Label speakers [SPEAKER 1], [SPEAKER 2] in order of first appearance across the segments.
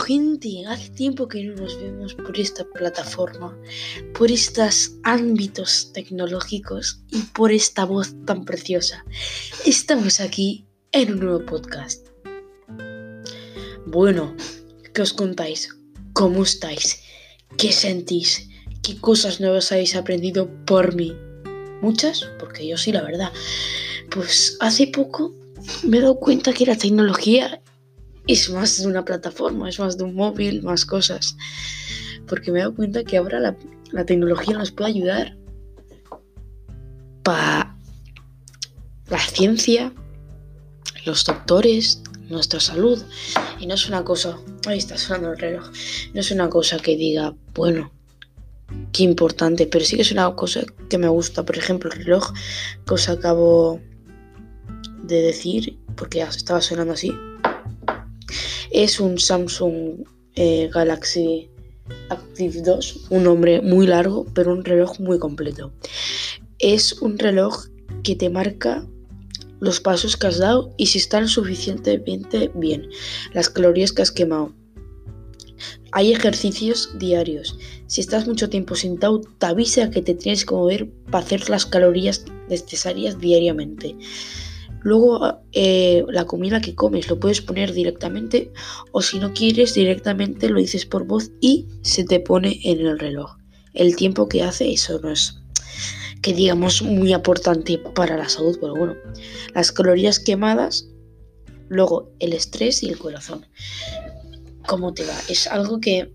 [SPEAKER 1] gente, hace tiempo que no nos vemos por esta plataforma, por estos ámbitos tecnológicos y por esta voz tan preciosa. Estamos aquí en un nuevo podcast. Bueno, ¿qué os contáis? ¿Cómo estáis? ¿Qué sentís? ¿Qué cosas nuevas habéis aprendido por mí? ¿Muchas? Porque yo sí, la verdad. Pues hace poco me he dado cuenta que la tecnología es más de una plataforma, es más de un móvil, más cosas. Porque me he dado cuenta que ahora la, tecnología nos puede ayudar para la ciencia, los doctores, nuestra salud. Y no es una cosa, ahí está sonando el reloj, no es una cosa que diga, bueno, qué importante, pero sí que es una cosa que me gusta. Por ejemplo, el reloj que acabo de decir, porque ya estaba sonando así, es un Samsung eh, Galaxy Active 2, un nombre muy largo, pero un reloj muy completo. Es un reloj que te marca los pasos que has dado y si están suficientemente bien, las calorías que has quemado. Hay ejercicios diarios. Si estás mucho tiempo sentado, te avisa que te tienes que mover para hacer las calorías necesarias diariamente. Luego eh, la comida que comes lo puedes poner directamente o si no quieres directamente lo dices por voz y se te pone en el reloj. El tiempo que hace eso no es que digamos muy importante para la salud, pero bueno, las calorías quemadas, luego el estrés y el corazón. ¿Cómo te va? Es algo que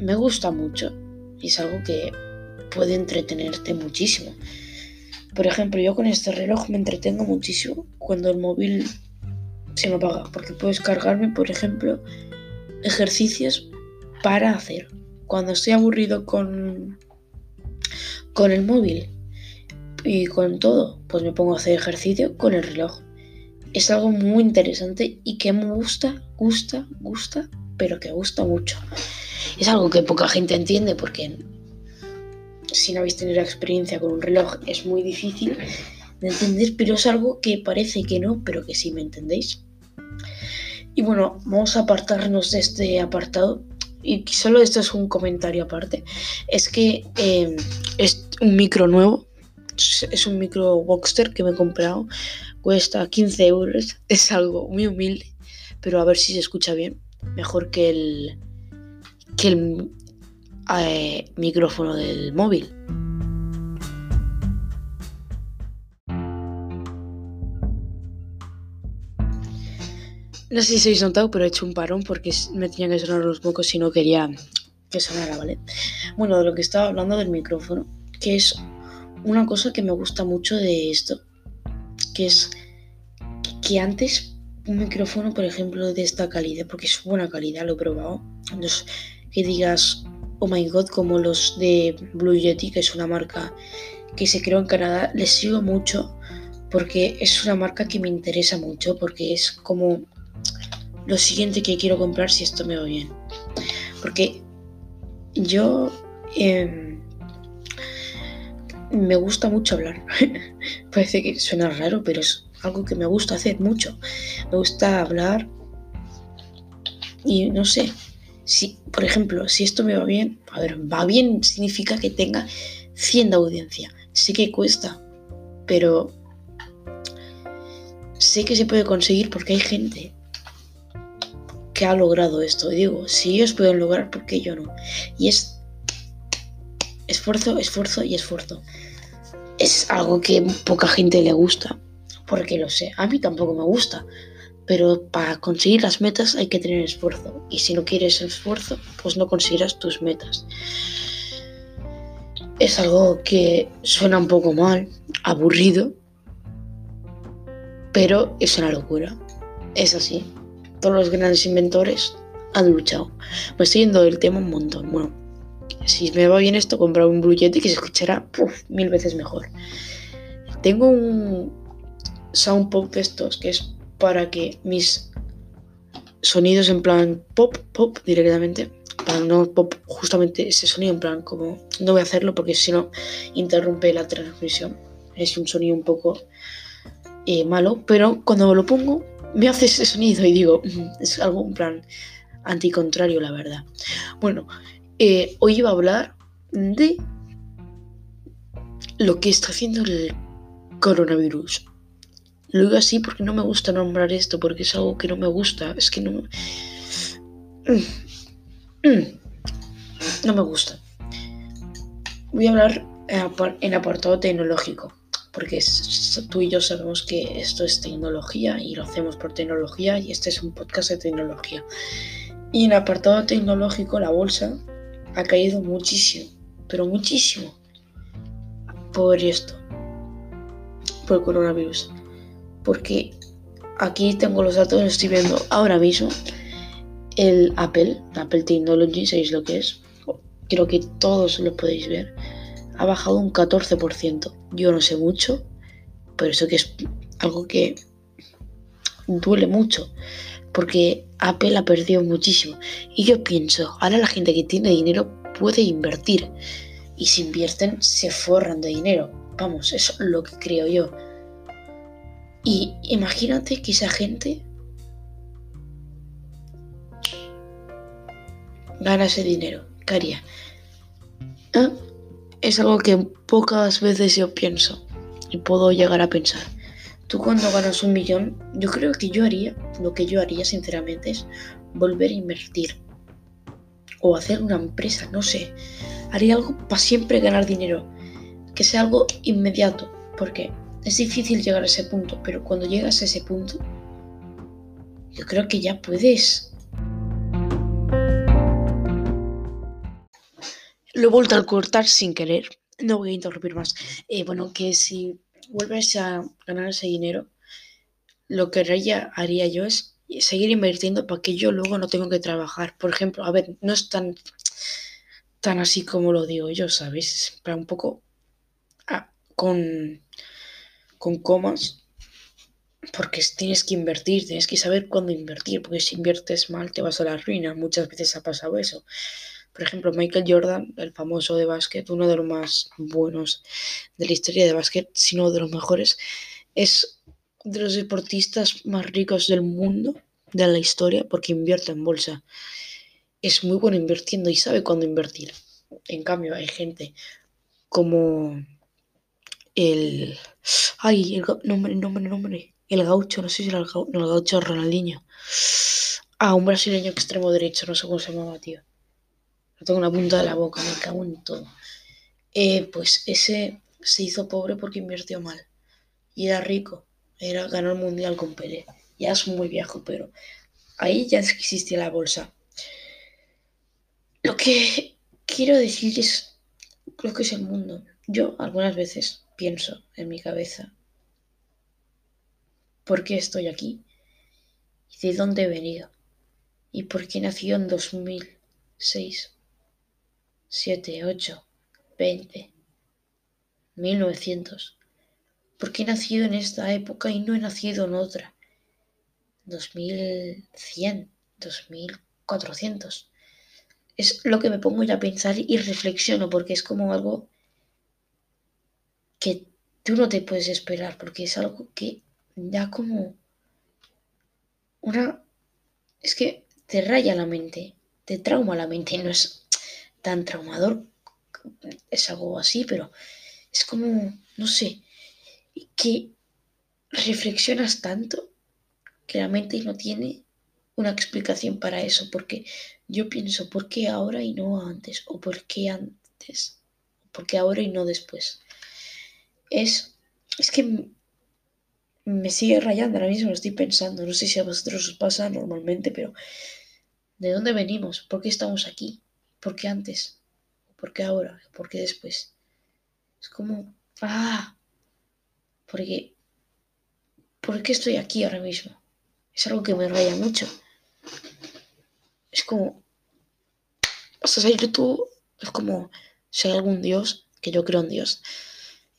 [SPEAKER 1] me gusta mucho es algo que puede entretenerte muchísimo. Por ejemplo, yo con este reloj me entretengo muchísimo cuando el móvil se me apaga, porque puedes cargarme, por ejemplo, ejercicios para hacer. Cuando estoy aburrido con, con el móvil y con todo, pues me pongo a hacer ejercicio con el reloj. Es algo muy interesante y que me gusta, gusta, gusta, pero que gusta mucho. Es algo que poca gente entiende porque si no habéis tenido experiencia con un reloj es muy difícil de entender, pero es algo que parece que no, pero que sí me entendéis. Y bueno, vamos a apartarnos de este apartado. Y solo esto es un comentario aparte. Es que em, es un micro nuevo. Es un micro Boxster que me he comprado. Cuesta 15 euros. Es algo muy humilde. Pero a ver si se escucha bien. Mejor que el, que el eh, micrófono del móvil. No sé si habéis notado, pero he hecho un parón porque me tenían que sonar los mocos y no quería que sonara, ¿vale? Bueno, de lo que estaba hablando del micrófono, que es una cosa que me gusta mucho de esto, que es que antes un micrófono, por ejemplo, de esta calidad, porque es buena calidad, lo he probado, entonces que digas, oh my god, como los de Blue Yeti, que es una marca que se creó en Canadá, les sigo mucho porque es una marca que me interesa mucho, porque es como lo siguiente que quiero comprar si esto me va bien. Porque yo em, me gusta mucho hablar. Parece que suena raro, pero es algo que me gusta hacer mucho. Me gusta hablar y no sé, si, por ejemplo, si esto me va bien, a ver, va bien significa que tenga 100 de audiencia. Sé que cuesta, pero sé que se puede conseguir porque hay gente que ha logrado esto. Digo, si ellos pueden lograr, ¿por qué yo no? Y es esfuerzo, esfuerzo y esfuerzo. Es algo que poca gente le gusta, porque lo sé. A mí tampoco me gusta, pero para conseguir las metas hay que tener esfuerzo. Y si no quieres esfuerzo, pues no conseguirás tus metas. Es algo que suena un poco mal, aburrido, pero es una locura. Es así. Todos los grandes inventores han luchado. Me estoy yendo del tema un montón. Bueno, si me va bien esto, comprar un Blue Yeti que se escuchará mil veces mejor. Tengo un sound pop de estos que es para que mis sonidos en plan pop, pop directamente, para no pop justamente ese sonido en plan como no voy a hacerlo porque si no interrumpe la transmisión. Es un sonido un poco eh, malo, pero cuando lo pongo me hace ese sonido y digo, es algo en plan anticontrario, la verdad. Bueno, eh, hoy iba a hablar de lo que está haciendo el coronavirus. Lo digo así porque no me gusta nombrar esto, porque es algo que no me gusta. Es que no. No me gusta. Voy a hablar en apartado tecnológico, porque tú y yo sabemos que esto es tecnología y lo hacemos por tecnología y este es un podcast de tecnología. Y en apartado tecnológico la bolsa ha caído muchísimo, pero muchísimo, por esto, por el coronavirus. Porque aquí tengo los datos, estoy viendo ahora mismo. El Apple, Apple Technology, ¿sabéis lo que es? Creo que todos lo podéis ver. Ha bajado un 14%. Yo no sé mucho, pero eso que es algo que duele mucho. Porque Apple ha perdido muchísimo. Y yo pienso, ahora la gente que tiene dinero puede invertir. Y si invierten, se forran de dinero. Vamos, eso es lo que creo yo. Y imagínate que esa gente gana ese dinero. ¿Qué haría? ¿Eh? Es algo que pocas veces yo pienso y puedo llegar a pensar. Tú cuando ganas un millón, yo creo que yo haría, lo que yo haría sinceramente es volver a invertir. O hacer una empresa, no sé. Haría algo para siempre ganar dinero. Que sea algo inmediato. Porque es difícil llegar a ese punto, pero cuando llegas a ese punto, yo creo que ya puedes. Lo he vuelto a cortar sin querer. No voy a interrumpir más. Eh, bueno, que si vuelves a ganar ese dinero, lo que haría, haría yo es seguir invirtiendo para que yo luego no tenga que trabajar. Por ejemplo, a ver, no es tan, tan así como lo digo yo, ¿sabes? Pero un poco ah, con con comas, porque tienes que invertir, tienes que saber cuándo invertir, porque si inviertes mal te vas a la ruina. Muchas veces ha pasado eso. Por ejemplo, Michael Jordan, el famoso de básquet, uno de los más buenos de la historia de básquet, si no de los mejores, es de los deportistas más ricos del mundo, de la historia, porque invierte en bolsa. Es muy bueno invirtiendo y sabe cuándo invertir. En cambio, hay gente como el. Ay, el nombre, nombre, nombre. El gaucho, no sé si era el gaucho, Ronaldinho. Ah, un brasileño extremo derecho, no sé cómo se llamaba, tío. Lo tengo en la punta de la boca, me cago en todo. Eh, pues ese se hizo pobre porque invirtió mal. Y era rico. Era, ganó el mundial con Pelé. Ya es muy viejo, pero ahí ya existía la bolsa. Lo que quiero decir es lo que es el mundo. Yo algunas veces pienso en mi cabeza, ¿por qué estoy aquí? ¿Y de dónde he venido? ¿Y por qué nació en 2006, 7, 8, 20, 1900? ¿Por qué he nacido en esta época y no he nacido en otra? 2100, 2400. Es lo que me pongo ya a pensar y reflexiono porque es como algo tú no te puedes esperar porque es algo que da como una... Es que te raya la mente, te trauma la mente, no es tan traumador, es algo así, pero es como, no sé, que reflexionas tanto que la mente no tiene una explicación para eso, porque yo pienso, ¿por qué ahora y no antes? ¿O por qué antes? ¿Por qué ahora y no después? Es, es que me sigue rayando ahora mismo, lo estoy pensando, no sé si a vosotros os pasa normalmente, pero ¿de dónde venimos? ¿Por qué estamos aquí? ¿Por qué antes? ¿Por qué ahora? ¿Por qué después? Es como, ah, porque, ¿por qué estoy aquí ahora mismo? Es algo que me raya mucho. Es como, vas a salir tú, es como, si hay algún Dios, que yo creo en Dios,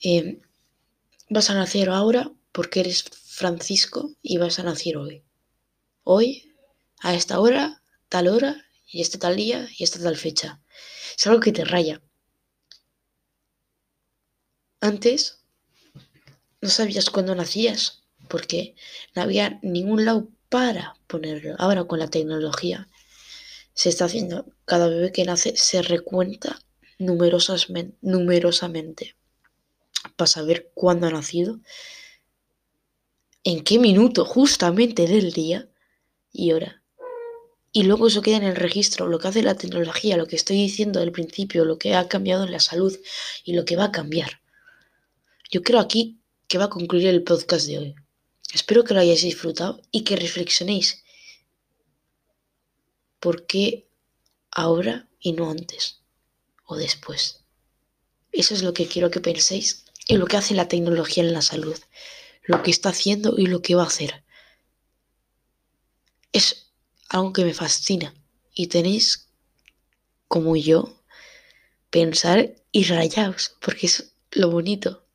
[SPEAKER 1] eh, vas a nacer ahora porque eres Francisco y vas a nacer hoy. Hoy, a esta hora, tal hora, y este tal día, y esta tal fecha. Es algo que te raya. Antes no sabías cuándo nacías, porque no había ningún lado para ponerlo. Ahora con la tecnología se está haciendo. Cada bebé que nace se recuenta numerosamente para saber cuándo ha nacido, en qué minuto justamente del día y hora. Y luego eso queda en el registro, lo que hace la tecnología, lo que estoy diciendo al principio, lo que ha cambiado en la salud y lo que va a cambiar. Yo creo aquí que va a concluir el podcast de hoy. Espero que lo hayáis disfrutado y que reflexionéis. ¿Por qué ahora y no antes? O después. Eso es lo que quiero que penséis y lo que hace la tecnología en la salud. Lo que está haciendo y lo que va a hacer. Es algo que me fascina. Y tenéis, como yo, pensar y rayaos, porque es lo bonito.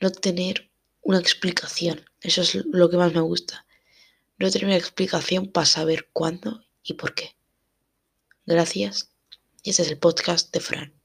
[SPEAKER 1] No tener una explicación. Eso es lo que más me gusta. No tener una explicación para saber cuándo y por qué. Gracias. Este es el podcast de Fran.